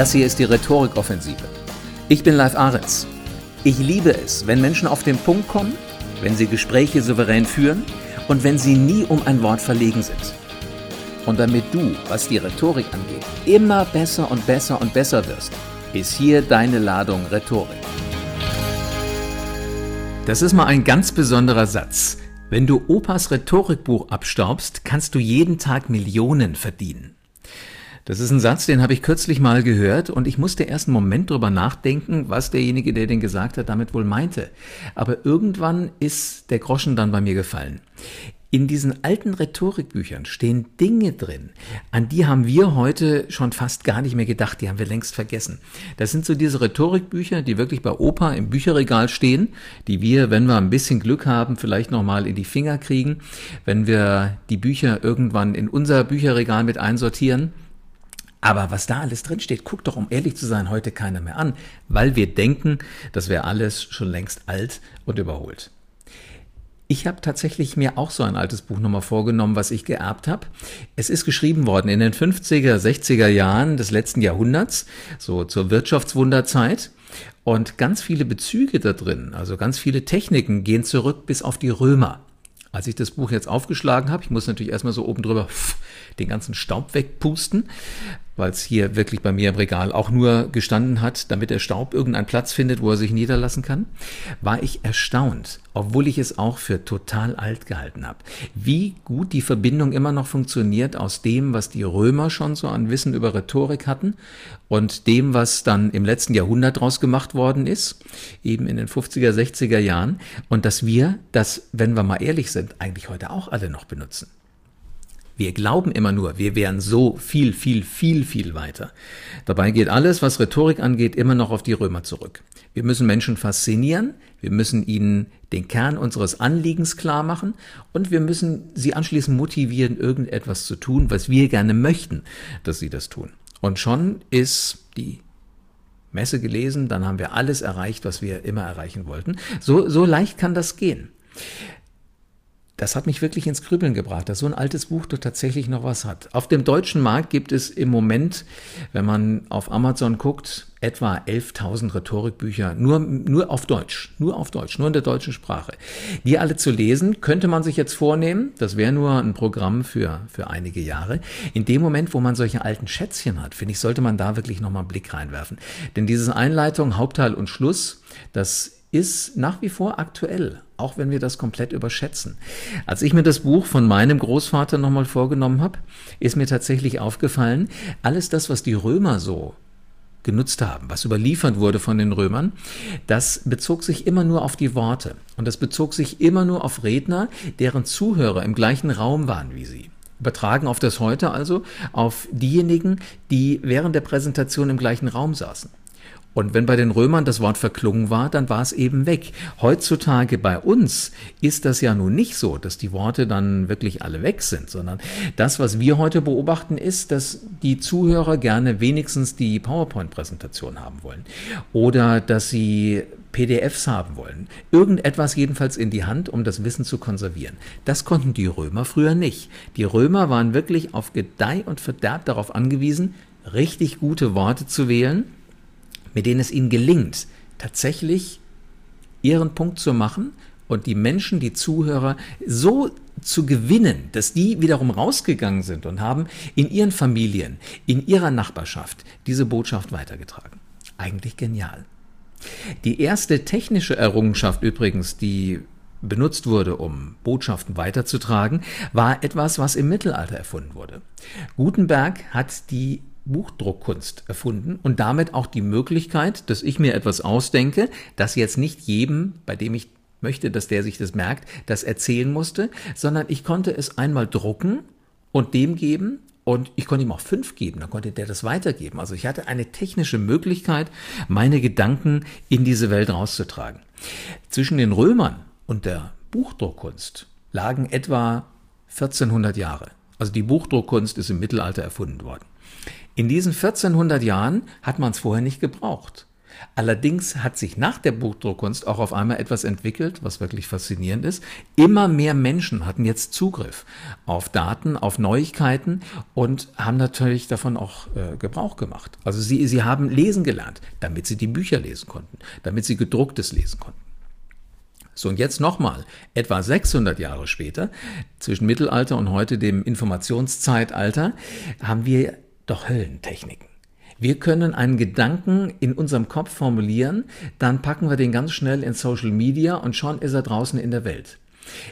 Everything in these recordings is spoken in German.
Das hier ist die Rhetorikoffensive. Ich bin Live Ahrens. Ich liebe es, wenn Menschen auf den Punkt kommen, wenn sie Gespräche souverän führen und wenn sie nie um ein Wort verlegen sind. Und damit du, was die Rhetorik angeht, immer besser und besser und besser wirst, ist hier deine Ladung Rhetorik. Das ist mal ein ganz besonderer Satz. Wenn du Opas Rhetorikbuch abstaubst, kannst du jeden Tag Millionen verdienen. Das ist ein Satz, den habe ich kürzlich mal gehört und ich musste erst einen Moment drüber nachdenken, was derjenige, der den gesagt hat, damit wohl meinte. Aber irgendwann ist der Groschen dann bei mir gefallen. In diesen alten Rhetorikbüchern stehen Dinge drin, an die haben wir heute schon fast gar nicht mehr gedacht, die haben wir längst vergessen. Das sind so diese Rhetorikbücher, die wirklich bei Opa im Bücherregal stehen, die wir, wenn wir ein bisschen Glück haben, vielleicht nochmal in die Finger kriegen, wenn wir die Bücher irgendwann in unser Bücherregal mit einsortieren. Aber was da alles drinsteht, guckt doch, um ehrlich zu sein, heute keiner mehr an, weil wir denken, das wäre alles schon längst alt und überholt. Ich habe tatsächlich mir auch so ein altes Buch nochmal vorgenommen, was ich geerbt habe. Es ist geschrieben worden in den 50er, 60er Jahren des letzten Jahrhunderts, so zur Wirtschaftswunderzeit. Und ganz viele Bezüge da drin, also ganz viele Techniken gehen zurück bis auf die Römer. Als ich das Buch jetzt aufgeschlagen habe, ich muss natürlich erstmal so oben drüber den ganzen Staub wegpusten, weil es hier wirklich bei mir im Regal auch nur gestanden hat, damit der Staub irgendeinen Platz findet, wo er sich niederlassen kann, war ich erstaunt, obwohl ich es auch für total alt gehalten habe, wie gut die Verbindung immer noch funktioniert aus dem, was die Römer schon so an Wissen über Rhetorik hatten und dem, was dann im letzten Jahrhundert draus gemacht worden ist, eben in den 50er, 60er Jahren und dass wir das, wenn wir mal ehrlich sind, eigentlich heute auch alle noch benutzen. Wir glauben immer nur, wir wären so viel, viel, viel, viel weiter. Dabei geht alles, was Rhetorik angeht, immer noch auf die Römer zurück. Wir müssen Menschen faszinieren, wir müssen ihnen den Kern unseres Anliegens klar machen und wir müssen sie anschließend motivieren, irgendetwas zu tun, was wir gerne möchten, dass sie das tun. Und schon ist die Messe gelesen, dann haben wir alles erreicht, was wir immer erreichen wollten. So, so leicht kann das gehen das hat mich wirklich ins Grübeln gebracht, dass so ein altes Buch doch tatsächlich noch was hat. Auf dem deutschen Markt gibt es im Moment, wenn man auf Amazon guckt, etwa 11.000 Rhetorikbücher, nur, nur auf Deutsch, nur auf Deutsch, nur in der deutschen Sprache. Die alle zu lesen, könnte man sich jetzt vornehmen, das wäre nur ein Programm für, für einige Jahre. In dem Moment, wo man solche alten Schätzchen hat, finde ich, sollte man da wirklich nochmal einen Blick reinwerfen. Denn diese Einleitung, Hauptteil und Schluss, das ist nach wie vor aktuell, auch wenn wir das komplett überschätzen. Als ich mir das Buch von meinem Großvater nochmal vorgenommen habe, ist mir tatsächlich aufgefallen, alles das, was die Römer so genutzt haben, was überliefert wurde von den Römern, das bezog sich immer nur auf die Worte und das bezog sich immer nur auf Redner, deren Zuhörer im gleichen Raum waren wie sie. Übertragen auf das heute also auf diejenigen, die während der Präsentation im gleichen Raum saßen. Und wenn bei den Römern das Wort verklungen war, dann war es eben weg. Heutzutage bei uns ist das ja nun nicht so, dass die Worte dann wirklich alle weg sind, sondern das, was wir heute beobachten, ist, dass die Zuhörer gerne wenigstens die PowerPoint-Präsentation haben wollen oder dass sie PDFs haben wollen. Irgendetwas jedenfalls in die Hand, um das Wissen zu konservieren. Das konnten die Römer früher nicht. Die Römer waren wirklich auf Gedeih und Verderb darauf angewiesen, richtig gute Worte zu wählen mit denen es ihnen gelingt, tatsächlich ihren Punkt zu machen und die Menschen, die Zuhörer so zu gewinnen, dass die wiederum rausgegangen sind und haben in ihren Familien, in ihrer Nachbarschaft diese Botschaft weitergetragen. Eigentlich genial. Die erste technische Errungenschaft übrigens, die benutzt wurde, um Botschaften weiterzutragen, war etwas, was im Mittelalter erfunden wurde. Gutenberg hat die Buchdruckkunst erfunden und damit auch die Möglichkeit, dass ich mir etwas ausdenke, das jetzt nicht jedem, bei dem ich möchte, dass der sich das merkt, das erzählen musste, sondern ich konnte es einmal drucken und dem geben und ich konnte ihm auch fünf geben, dann konnte der das weitergeben. Also ich hatte eine technische Möglichkeit, meine Gedanken in diese Welt rauszutragen. Zwischen den Römern und der Buchdruckkunst lagen etwa 1400 Jahre. Also die Buchdruckkunst ist im Mittelalter erfunden worden. In diesen 1400 Jahren hat man es vorher nicht gebraucht. Allerdings hat sich nach der Buchdruckkunst auch auf einmal etwas entwickelt, was wirklich faszinierend ist. Immer mehr Menschen hatten jetzt Zugriff auf Daten, auf Neuigkeiten und haben natürlich davon auch äh, Gebrauch gemacht. Also sie, sie haben lesen gelernt, damit sie die Bücher lesen konnten, damit sie gedrucktes lesen konnten. So, und jetzt nochmal, etwa 600 Jahre später, zwischen Mittelalter und heute dem Informationszeitalter, haben wir doch Höllentechniken. Wir können einen Gedanken in unserem Kopf formulieren, dann packen wir den ganz schnell in Social Media und schon ist er draußen in der Welt.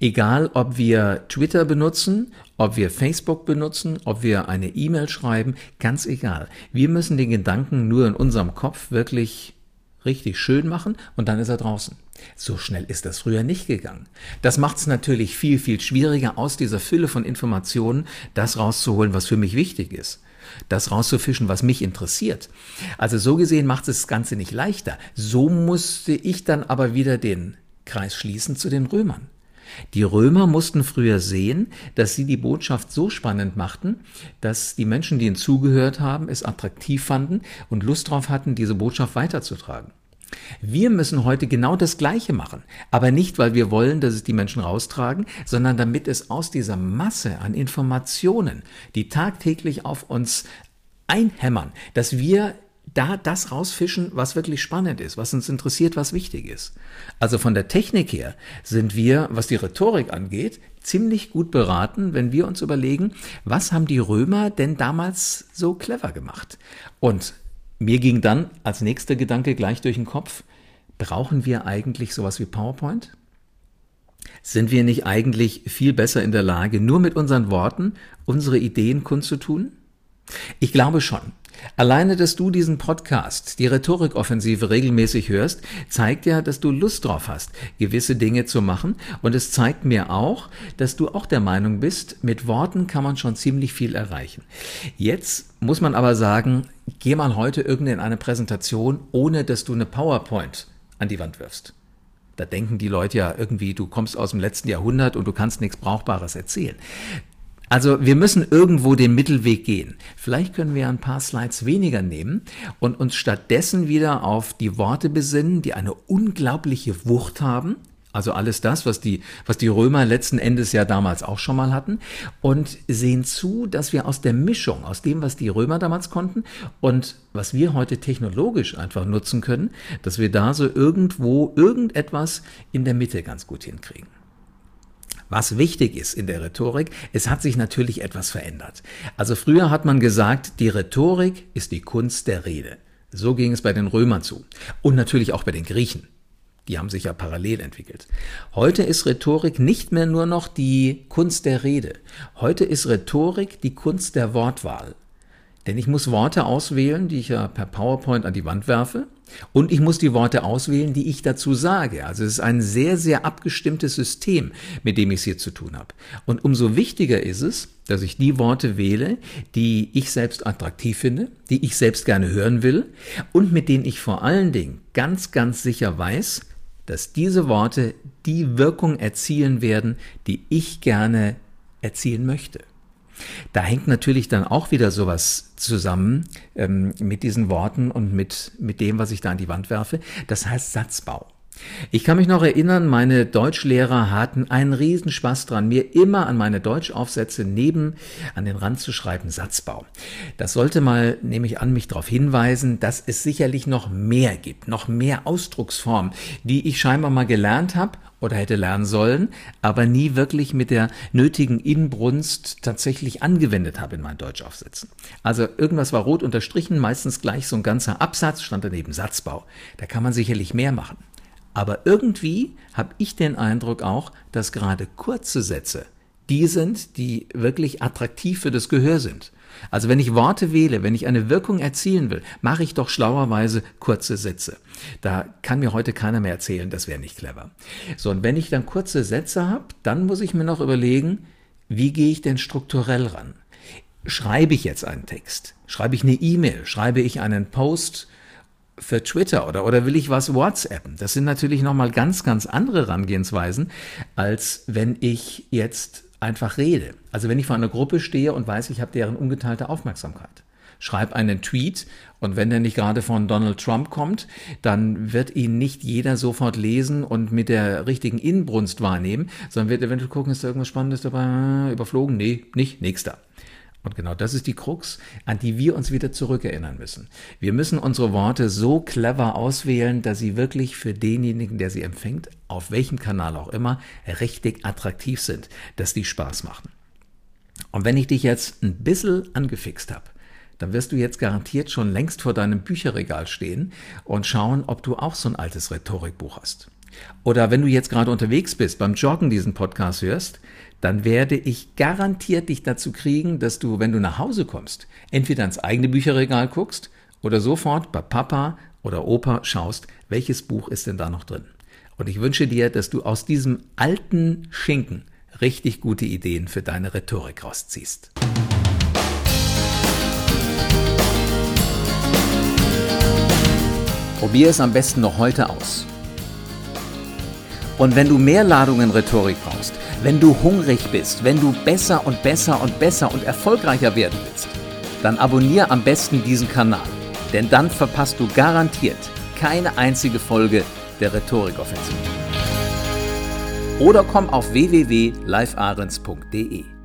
Egal, ob wir Twitter benutzen, ob wir Facebook benutzen, ob wir eine E-Mail schreiben, ganz egal. Wir müssen den Gedanken nur in unserem Kopf wirklich richtig schön machen und dann ist er draußen. So schnell ist das früher nicht gegangen. Das macht es natürlich viel, viel schwieriger, aus dieser Fülle von Informationen das rauszuholen, was für mich wichtig ist das rauszufischen, was mich interessiert. Also so gesehen macht es das Ganze nicht leichter. So musste ich dann aber wieder den Kreis schließen zu den Römern. Die Römer mussten früher sehen, dass sie die Botschaft so spannend machten, dass die Menschen, die ihnen zugehört haben, es attraktiv fanden und Lust darauf hatten, diese Botschaft weiterzutragen. Wir müssen heute genau das Gleiche machen, aber nicht, weil wir wollen, dass es die Menschen raustragen, sondern damit es aus dieser Masse an Informationen, die tagtäglich auf uns einhämmern, dass wir da das rausfischen, was wirklich spannend ist, was uns interessiert, was wichtig ist. Also von der Technik her sind wir, was die Rhetorik angeht, ziemlich gut beraten, wenn wir uns überlegen, was haben die Römer denn damals so clever gemacht? Und mir ging dann als nächster Gedanke gleich durch den Kopf, brauchen wir eigentlich sowas wie PowerPoint? Sind wir nicht eigentlich viel besser in der Lage, nur mit unseren Worten unsere Ideen kundzutun? Ich glaube schon. Alleine, dass du diesen Podcast, die Rhetorikoffensive regelmäßig hörst, zeigt ja, dass du Lust drauf hast, gewisse Dinge zu machen. Und es zeigt mir auch, dass du auch der Meinung bist, mit Worten kann man schon ziemlich viel erreichen. Jetzt muss man aber sagen, geh mal heute irgendeine eine Präsentation, ohne dass du eine PowerPoint an die Wand wirfst. Da denken die Leute ja irgendwie, du kommst aus dem letzten Jahrhundert und du kannst nichts Brauchbares erzählen. Also wir müssen irgendwo den Mittelweg gehen. Vielleicht können wir ein paar Slides weniger nehmen und uns stattdessen wieder auf die Worte besinnen, die eine unglaubliche Wucht haben. Also alles das, was die, was die Römer letzten Endes ja damals auch schon mal hatten. Und sehen zu, dass wir aus der Mischung, aus dem, was die Römer damals konnten und was wir heute technologisch einfach nutzen können, dass wir da so irgendwo irgendetwas in der Mitte ganz gut hinkriegen. Was wichtig ist in der Rhetorik, es hat sich natürlich etwas verändert. Also früher hat man gesagt, die Rhetorik ist die Kunst der Rede. So ging es bei den Römern zu. Und natürlich auch bei den Griechen. Die haben sich ja parallel entwickelt. Heute ist Rhetorik nicht mehr nur noch die Kunst der Rede. Heute ist Rhetorik die Kunst der Wortwahl. Denn ich muss Worte auswählen, die ich ja per PowerPoint an die Wand werfe. Und ich muss die Worte auswählen, die ich dazu sage. Also es ist ein sehr, sehr abgestimmtes System, mit dem ich es hier zu tun habe. Und umso wichtiger ist es, dass ich die Worte wähle, die ich selbst attraktiv finde, die ich selbst gerne hören will und mit denen ich vor allen Dingen ganz, ganz sicher weiß, dass diese Worte die Wirkung erzielen werden, die ich gerne erzielen möchte. Da hängt natürlich dann auch wieder sowas zusammen ähm, mit diesen Worten und mit, mit dem, was ich da an die Wand werfe. Das heißt Satzbau. Ich kann mich noch erinnern, meine Deutschlehrer hatten einen Riesenspaß dran, mir immer an meine Deutschaufsätze neben an den Rand zu schreiben Satzbau. Das sollte mal, nehme ich an, mich darauf hinweisen, dass es sicherlich noch mehr gibt, noch mehr Ausdrucksformen, die ich scheinbar mal gelernt habe oder hätte lernen sollen, aber nie wirklich mit der nötigen Inbrunst tatsächlich angewendet habe in meinen Deutschaufsätzen. Also irgendwas war rot unterstrichen, meistens gleich so ein ganzer Absatz, stand daneben Satzbau. Da kann man sicherlich mehr machen. Aber irgendwie habe ich den Eindruck auch, dass gerade kurze Sätze die sind, die wirklich attraktiv für das Gehör sind. Also wenn ich Worte wähle, wenn ich eine Wirkung erzielen will, mache ich doch schlauerweise kurze Sätze. Da kann mir heute keiner mehr erzählen, das wäre nicht clever. So, und wenn ich dann kurze Sätze habe, dann muss ich mir noch überlegen, wie gehe ich denn strukturell ran? Schreibe ich jetzt einen Text? Schreibe ich eine E-Mail? Schreibe ich einen Post? für Twitter oder, oder will ich was WhatsAppen? Das sind natürlich nochmal ganz, ganz andere Herangehensweisen, als wenn ich jetzt einfach rede. Also wenn ich vor einer Gruppe stehe und weiß, ich habe deren ungeteilte Aufmerksamkeit. Schreib einen Tweet und wenn der nicht gerade von Donald Trump kommt, dann wird ihn nicht jeder sofort lesen und mit der richtigen Inbrunst wahrnehmen, sondern wird eventuell gucken, ist da irgendwas Spannendes dabei, überflogen? Nee, nicht, nächster. Und genau das ist die Krux, an die wir uns wieder zurückerinnern müssen. Wir müssen unsere Worte so clever auswählen, dass sie wirklich für denjenigen, der sie empfängt, auf welchem Kanal auch immer, richtig attraktiv sind, dass die Spaß machen. Und wenn ich dich jetzt ein bisschen angefixt habe, dann wirst du jetzt garantiert schon längst vor deinem Bücherregal stehen und schauen, ob du auch so ein altes Rhetorikbuch hast. Oder wenn du jetzt gerade unterwegs bist, beim Joggen diesen Podcast hörst, dann werde ich garantiert dich dazu kriegen, dass du, wenn du nach Hause kommst, entweder ins eigene Bücherregal guckst oder sofort bei Papa oder Opa schaust, welches Buch ist denn da noch drin. Und ich wünsche dir, dass du aus diesem alten Schinken richtig gute Ideen für deine Rhetorik rausziehst. Probier es am besten noch heute aus. Und wenn du mehr Ladungen Rhetorik brauchst, wenn du hungrig bist, wenn du besser und besser und besser und erfolgreicher werden willst, dann abonniere am besten diesen Kanal, denn dann verpasst du garantiert keine einzige Folge der Rhetorikoffensive. Oder komm auf www.livearens.de.